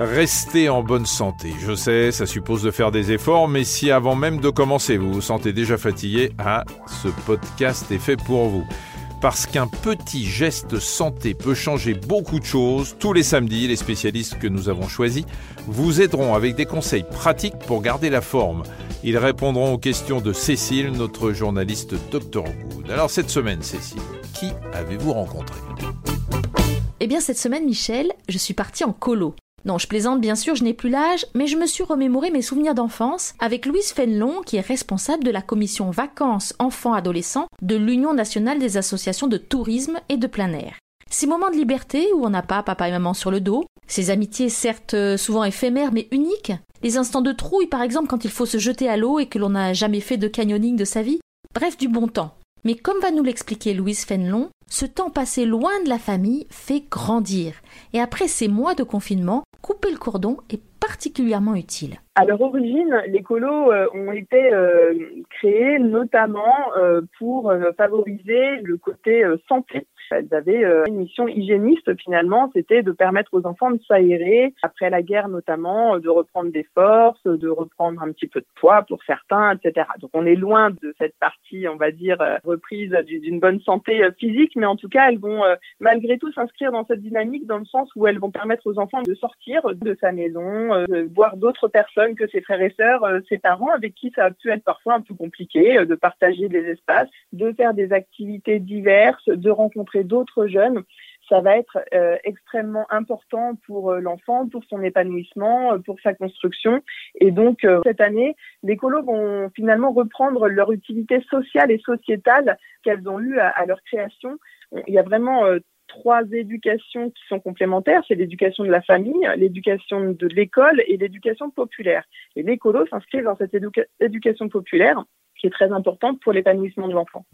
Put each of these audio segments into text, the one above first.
Restez en bonne santé. Je sais, ça suppose de faire des efforts, mais si avant même de commencer, vous vous sentez déjà fatigué, ah, ce podcast est fait pour vous. Parce qu'un petit geste santé peut changer beaucoup de choses, tous les samedis, les spécialistes que nous avons choisis vous aideront avec des conseils pratiques pour garder la forme. Ils répondront aux questions de Cécile, notre journaliste Dr Good. Alors cette semaine, Cécile, qui avez-vous rencontré? Eh bien cette semaine, Michel, je suis partie en colo. Non, je plaisante, bien sûr, je n'ai plus l'âge, mais je me suis remémoré mes souvenirs d'enfance avec Louise Fenelon, qui est responsable de la commission vacances enfants-adolescents de l'Union nationale des associations de tourisme et de plein air. Ces moments de liberté où on n'a pas papa et maman sur le dos, ces amitiés certes souvent éphémères mais uniques, les instants de trouille par exemple quand il faut se jeter à l'eau et que l'on n'a jamais fait de canyoning de sa vie, bref du bon temps. Mais comme va nous l'expliquer Louise Fenelon, ce temps passé loin de la famille fait grandir. Et après ces mois de confinement, couper le cordon est particulièrement utile. À leur origine, les colos euh, ont été euh, créés notamment euh, pour favoriser le côté santé elles avaient euh, une mission hygiéniste finalement, c'était de permettre aux enfants de s'aérer après la guerre notamment, euh, de reprendre des forces, de reprendre un petit peu de poids pour certains, etc. Donc on est loin de cette partie, on va dire, euh, reprise d'une bonne santé physique, mais en tout cas elles vont malgré tout s'inscrire dans cette dynamique dans le sens où elles vont permettre aux enfants de sortir de sa maison, de voir d'autres personnes que ses frères et sœurs, ses parents avec qui ça a pu être parfois un peu compliqué, de partager des espaces, de faire des activités diverses, de rencontrer d'autres jeunes, ça va être euh, extrêmement important pour euh, l'enfant, pour son épanouissement, euh, pour sa construction. Et donc, cette année, les colos vont finalement reprendre leur utilité sociale et sociétale qu'elles ont eue à, leur création. Il y a vraiment trois éducations qui sont complémentaires. C'est l'éducation de la famille, l'éducation de l'école et l'éducation populaire. Et les colos s'inscrivent dans cette éducation populaire qui est très importante pour l'épanouissement de l'enfant.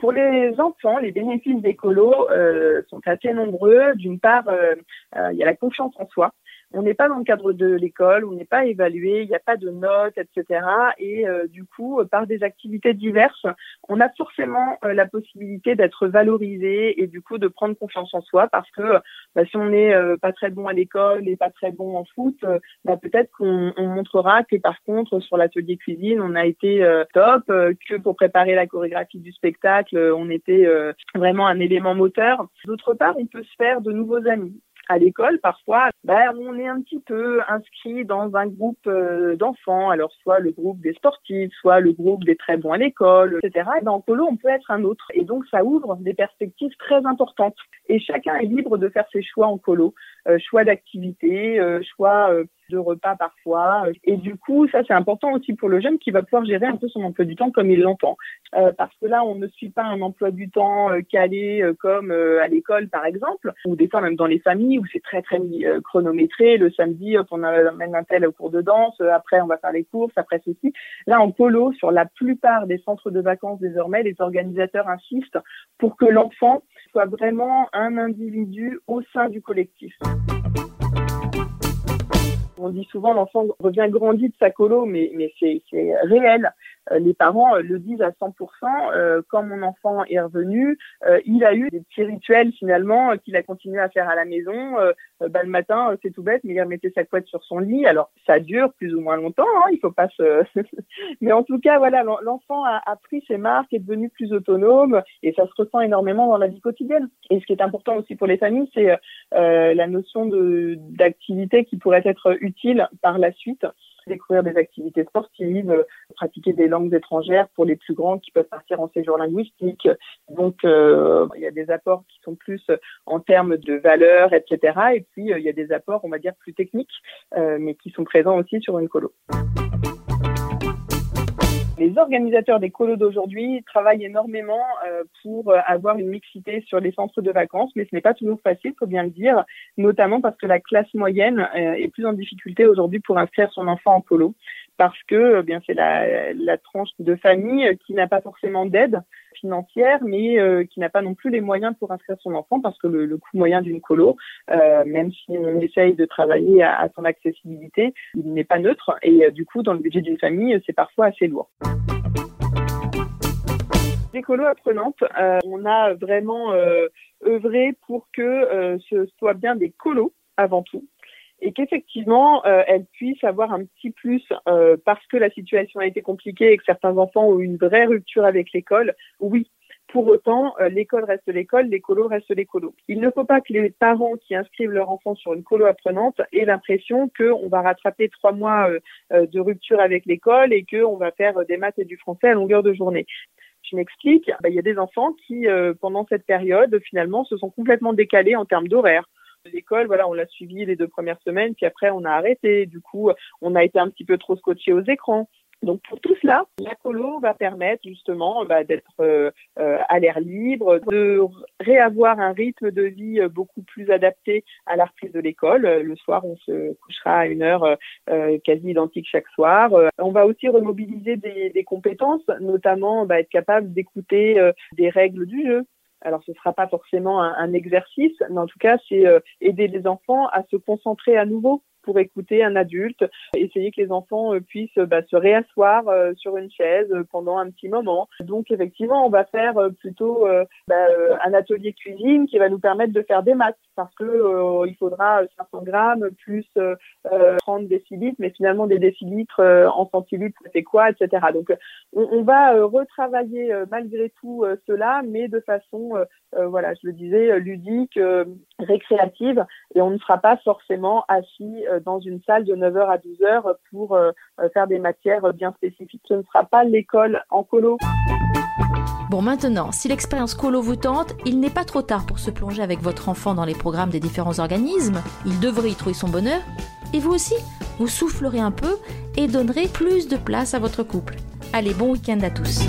Pour les enfants, les bénéfices d'écolo euh, sont assez nombreux. D'une part, euh, euh, il y a la confiance en soi on n'est pas dans le cadre de l'école, on n'est pas évalué, il n'y a pas de notes, etc. Et euh, du coup, par des activités diverses, on a forcément euh, la possibilité d'être valorisé et du coup de prendre confiance en soi parce que bah, si on n'est euh, pas très bon à l'école et pas très bon en foot, bah, peut-être qu'on montrera que par contre sur l'atelier cuisine, on a été top, que pour préparer la chorégraphie du spectacle, on était vraiment un élément moteur. D'autre part, on peut se faire de nouveaux amis à l'école, parfois, ben, on est un petit peu inscrit dans un groupe euh, d'enfants, alors soit le groupe des sportifs, soit le groupe des très bons à l'école, etc. Et dans Colo, on peut être un autre. Et donc, ça ouvre des perspectives très importantes. Et chacun est libre de faire ses choix en colo, choix d'activité, euh, choix de repas parfois. Et du coup, ça c'est important aussi pour le jeune qui va pouvoir gérer un peu son emploi du temps comme il l'entend. Euh, parce que là, on ne suit pas un emploi du temps euh, calé euh, comme à l'école par exemple, ou des fois même dans les familles où c'est très très chronométré. Le samedi, on amène un tel au cours de danse, après on va faire les courses, après ceci. Là, en colo, sur la plupart des centres de vacances désormais, les organisateurs insistent pour que l'enfant soit vraiment un individu au sein du collectif. On dit souvent l'enfant revient grandi de sa colo, mais, mais c'est réel. Euh, les parents euh, le disent à 100%. Euh, quand mon enfant est revenu, il a eu des petits rituels finalement qu'il a continué à faire à la maison. Bah, le matin, c'est tout bête, mais il remettait sa couette sur son lit. Alors ça dure plus ou moins longtemps. Hein, il faut pas se. mais en tout cas, voilà, l'enfant a, a, pris ses marques, est devenu plus autonome, et ça se ressent énormément dans la vie quotidienne. Et ce qui est important aussi pour les familles, c'est la notion d'activité qui pourrait être utile par la suite découvrir des activités sportives, euh, pratiquer des langues étrangères pour les plus grands qui peuvent partir en séjour linguistique. Donc, euh, il y a des apports qui sont plus en termes de valeur, etc. Et puis, euh, il y a des apports, on va dire, plus techniques, mais qui sont présents aussi sur une colo. Les organisateurs des colos d'aujourd'hui travaillent énormément euh, pour euh, avoir une mixité sur les centres de vacances, mais ce n'est pas toujours facile, faut bien le dire, notamment parce que la classe moyenne euh, est plus en difficulté aujourd'hui pour inscrire son enfant en colo, parce que bien c'est la, tranche de famille qui n'a pas forcément d'aide financière, mais qui n'a pas non plus les moyens pour inscrire son enfant, parce que le, coût moyen d'une colo, même si on essaye de travailler à, son accessibilité, il n'est pas neutre, et du coup dans le budget d'une famille, c'est parfois assez lourd. Les colos apprenantes, on a vraiment œuvré pour que ce soit bien des colos avant tout et qu'effectivement euh, elles puissent avoir un petit plus euh, parce que la situation a été compliquée et que certains enfants ont eu une vraie rupture avec l'école. Oui, pour autant, euh, l'école reste l'école, les colos restent les colos. Il ne faut pas que les parents qui inscrivent leur enfant sur une colo apprenante aient l'impression qu'on va rattraper trois mois de rupture avec l'école et qu'on va faire des maths et du français à longueur de journée. Je m'explique, bah, il y a des enfants qui, pendant cette période, finalement, se sont complètement décalés en termes d'horaire l'école, voilà, on l'a suivi les deux premières semaines, puis après on a arrêté. Du coup, on a été un petit peu trop scotché aux écrans. Donc pour tout cela, la colo va permettre justement bah, d'être euh, euh, à l'air libre, de réavoir un rythme de vie euh, beaucoup plus adapté à la reprise de l'école. Le soir, on se couchera à une heure quasi identique chaque soir. on va aussi remobiliser des, compétences, notamment bah, être capable d'écouter des règles du jeu. Alors, ce ne sera pas forcément un, exercice, mais en tout cas, c'est euh, aider les enfants à se concentrer à nouveau écouter un adulte, essayer que les enfants euh, puissent bah, se réasseoir euh, sur une chaise pendant un petit moment. Donc effectivement, on va faire plutôt bah, un atelier cuisine qui va nous permettre de faire des maths parce que il faudra 500 grammes plus 30 décilitres, mais finalement des décilitres en centilitres, c'est quoi, etc. Donc on, on va retravailler malgré tout cela, mais de façon, voilà, je le disais, ludique, récréative, et on ne sera pas forcément assis euh, dans une salle de 9h à 12h pour euh, euh, faire des matières bien spécifiques. Ce ne sera pas l'école en colo. Bon, maintenant, si l'expérience colo vous tente, il n'est pas trop tard pour se plonger avec votre enfant dans les programmes des différents organismes. Il devrait y trouver son bonheur. Et vous aussi, vous soufflerez un peu et donnerez plus de place à votre couple. Allez, bon week-end à tous.